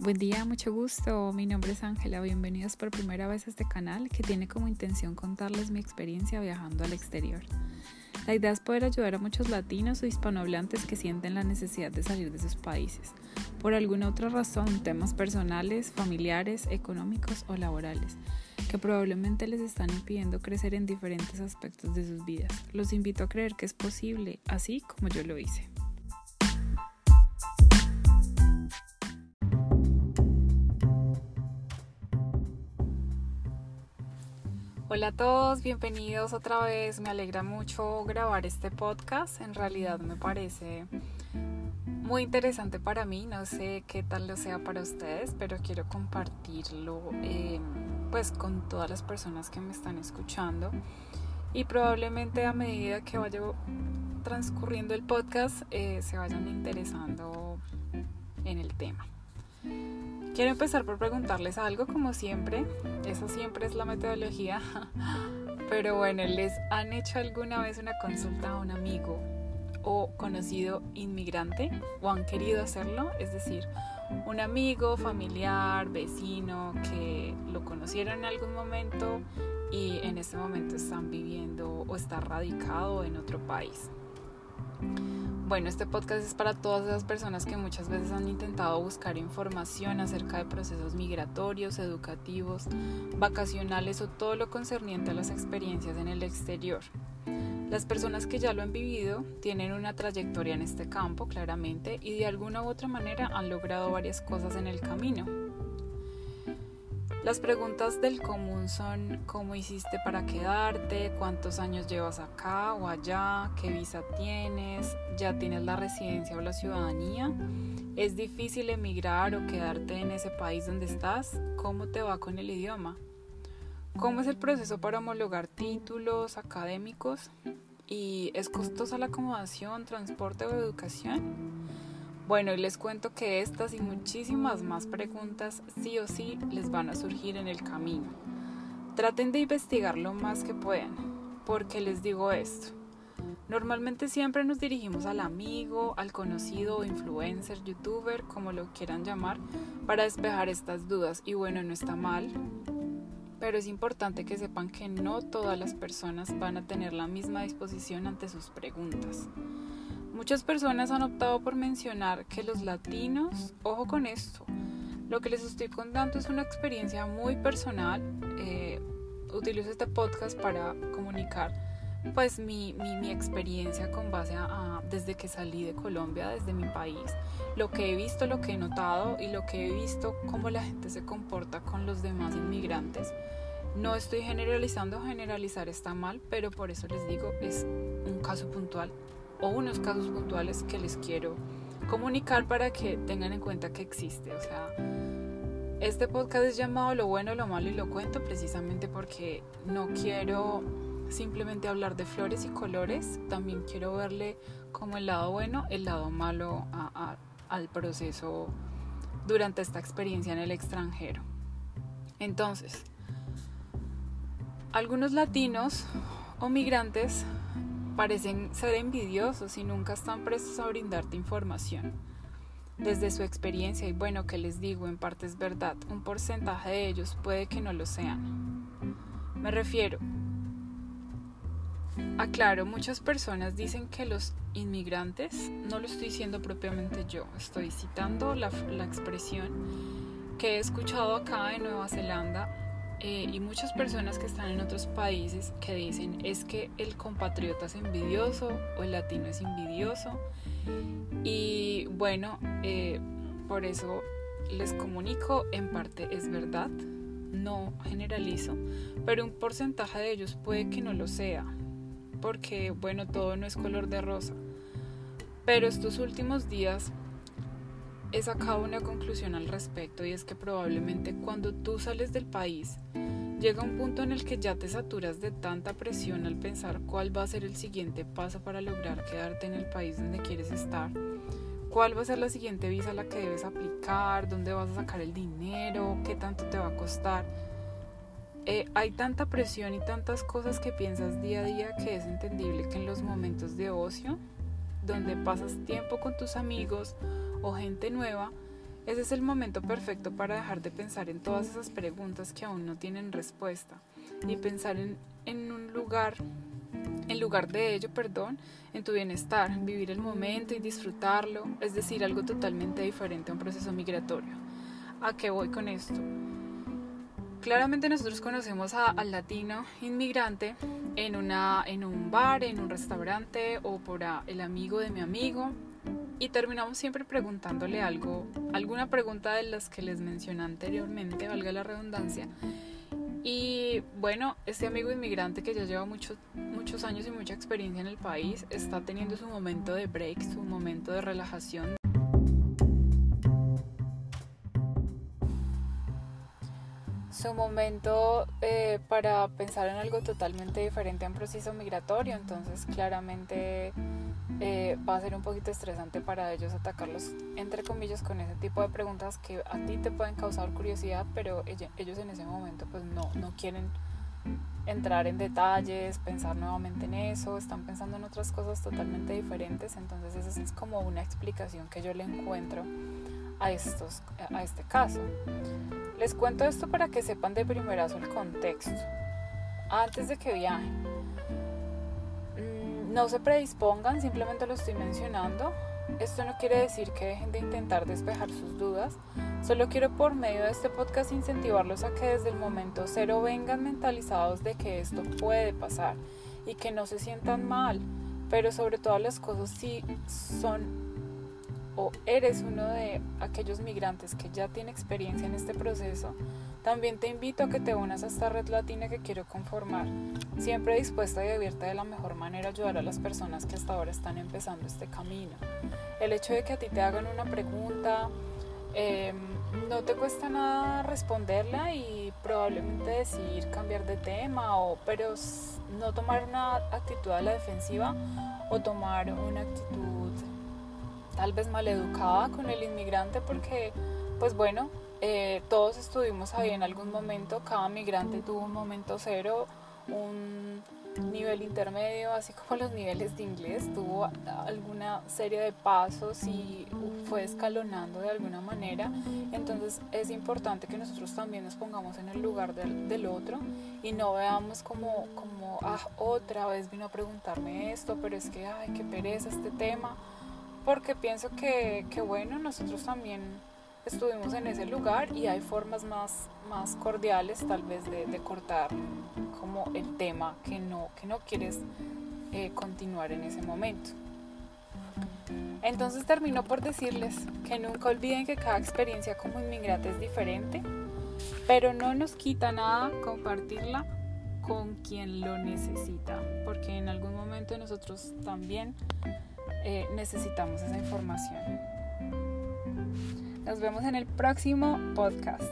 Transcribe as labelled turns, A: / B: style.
A: Buen día, mucho gusto. Mi nombre es Ángela. Bienvenidos por primera vez a este canal que tiene como intención contarles mi experiencia viajando al exterior. La idea es poder ayudar a muchos latinos o hispanohablantes que sienten la necesidad de salir de sus países, por alguna otra razón, temas personales, familiares, económicos o laborales, que probablemente les están impidiendo crecer en diferentes aspectos de sus vidas. Los invito a creer que es posible, así como yo lo hice. Hola a todos, bienvenidos otra vez. Me alegra mucho grabar este podcast. En realidad me parece muy interesante para mí. No sé qué tal lo sea para ustedes, pero quiero compartirlo em, pues con todas las personas que me están escuchando. Y probablemente a medida que vaya transcurriendo el podcast eh, se vayan interesando en el tema. Quiero empezar por preguntarles algo como siempre, esa siempre es la metodología, pero bueno, ¿les han hecho alguna vez una consulta a un amigo o conocido inmigrante o han querido hacerlo? Es decir, un amigo, familiar, vecino que lo conocieron en algún momento y en este momento están viviendo o está radicado en otro país. Bueno, este podcast es para todas esas personas que muchas veces han intentado buscar información acerca de procesos migratorios, educativos, vacacionales o todo lo concerniente a las experiencias en el exterior. Las personas que ya lo han vivido tienen una trayectoria en este campo, claramente, y de alguna u otra manera han logrado varias cosas en el camino. Las preguntas del común son cómo hiciste para quedarte, cuántos años llevas acá o allá, qué visa tienes, ya tienes la residencia o la ciudadanía, es difícil emigrar o quedarte en ese país donde estás, cómo te va con el idioma, cómo es el proceso para homologar títulos académicos y es costosa la acomodación, transporte o educación. Bueno, y les cuento que estas y muchísimas más preguntas sí o sí les van a surgir en el camino. Traten de investigar lo más que puedan, porque les digo esto. Normalmente siempre nos dirigimos al amigo, al conocido influencer, youtuber, como lo quieran llamar, para despejar estas dudas. Y bueno, no está mal, pero es importante que sepan que no todas las personas van a tener la misma disposición ante sus preguntas. Muchas personas han optado por mencionar que los latinos, ojo con esto, lo que les estoy contando es una experiencia muy personal. Eh, utilizo este podcast para comunicar pues mi, mi, experiencia con base a, desde que salí de Colombia, desde mi país, lo que he visto, lo que he notado y lo que he visto, cómo la gente se comporta con los demás inmigrantes. No estoy generalizando, generalizar está mal, pero por eso les digo, es un caso puntual o unos casos puntuales que les quiero comunicar para que tengan en cuenta que existe. O sea, este podcast es llamado Lo bueno, lo malo y lo cuento precisamente porque no quiero simplemente hablar de flores y colores, también quiero verle como el lado bueno, el lado malo al proceso durante esta experiencia en el extranjero. Entonces, algunos latinos o migrantes parecen ser envidiosos y nunca están prestos a brindarte información. Desde su experiencia, y bueno, que les digo, en parte es verdad, un porcentaje de ellos puede que no lo sean. Me refiero, aclaro, muchas personas dicen que los inmigrantes, no lo estoy diciendo propiamente yo, estoy citando la, la expresión que he escuchado acá en Nueva Zelanda eh, y muchas personas que están en otros países que dicen es que el compatriota es envidioso o el latino es envidioso. Y bueno, eh, por eso les comunico, en parte es verdad, no generalizo, pero un porcentaje de ellos puede que no lo sea, porque bueno, todo no es color de rosa. Pero estos últimos días he sacado una conclusión al respecto y es que probablemente cuando tú sales del país llega un punto en el que ya te saturas de tanta presión al pensar cuál va a ser el siguiente paso para lograr quedarte en el país donde quieres estar, cuál va a ser la siguiente visa a la que debes aplicar, dónde vas a sacar el dinero, qué tanto te va a costar. Eh, hay tanta presión y tantas cosas que piensas día a día que es entendible que en los momentos de ocio, donde pasas tiempo con tus amigos, o gente nueva, Ese es el momento perfecto para dejar de pensar en todas esas preguntas que aún no tienen respuesta y pensar en, un lugar, en lugar de ello, perdón, en tu bienestar, vivir el momento y disfrutarlo, es decir, algo totalmente diferente a un proceso migratorio. ¿A qué voy con esto? Claramente nosotros conocemos al latino inmigrante en, una, en un bar, en un restaurante o por el amigo de mi amigo y terminamos siempre preguntándole algo, alguna pregunta de las que les mencioné anteriormente, valga la redundancia. Y bueno, este amigo inmigrante que ya lleva muchos muchos años y mucha experiencia en el país está teniendo su momento de break, su momento de relajación. Su momento eh, para pensar en algo totalmente diferente un proceso migratorio, entonces claramente eh, va a ser un poquito estresante para ellos atacarlos, entre comillas, con ese tipo de preguntas que a ti te pueden causar curiosidad, pero ellos en ese momento pues no, no quieren entrar en detalles, pensar nuevamente en eso, están pensando en otras cosas totalmente diferentes, entonces esa es como una explicación que yo le encuentro a, estos, a este caso. Les cuento esto para que sepan de primerazo el contexto. Antes de que viajen, mm, no se predispongan, simplemente lo estoy mencionando. Esto no quiere decir que dejen de intentar despejar sus dudas. Solo quiero por medio de este podcast incentivarlos a que desde el momento cero vengan mentalizados de que esto puede pasar y que no se sientan mal. Pero sobre todas las cosas sí son o eres uno de aquellos migrantes que ya tiene experiencia en este proceso, también te invito a que te unas a esta red latina que quiero conformar, siempre dispuesta y abierta de la mejor manera a ayudar a las personas que hasta ahora están empezando este camino. El hecho de que a ti te hagan una pregunta, em, no te cuesta nada responderla y probablemente decidir cambiar de tema, o, pero no tomar una actitud a la defensiva o tomar una actitud tal vez maleducada con el inmigrante porque, pues bueno, eh, todos estuvimos ahí en algún momento, cada migrante tuvo un momento cero, un nivel intermedio, así como los niveles de inglés, tuvo alguna serie de pasos y fue escalonando de alguna manera. Entonces es importante que nosotros también nos pongamos en el lugar del, del otro y no veamos como, como, ah, otra vez vino a preguntarme esto, pero es que, ay, qué pereza este tema porque pienso que, bueno, nosotros también estuvimos en ese lugar y hay formas más, más cordiales tal vez de, cortar como el tema que no, que no quieres eh, continuar en ese momento. Entonces termino por decirles que nunca olviden que cada experiencia como inmigrante es diferente, pero no nos quita nada compartirla con quien lo necesita, porque en algún momento nosotros también eh, necesitamos esa información. Nos vemos en el próximo podcast.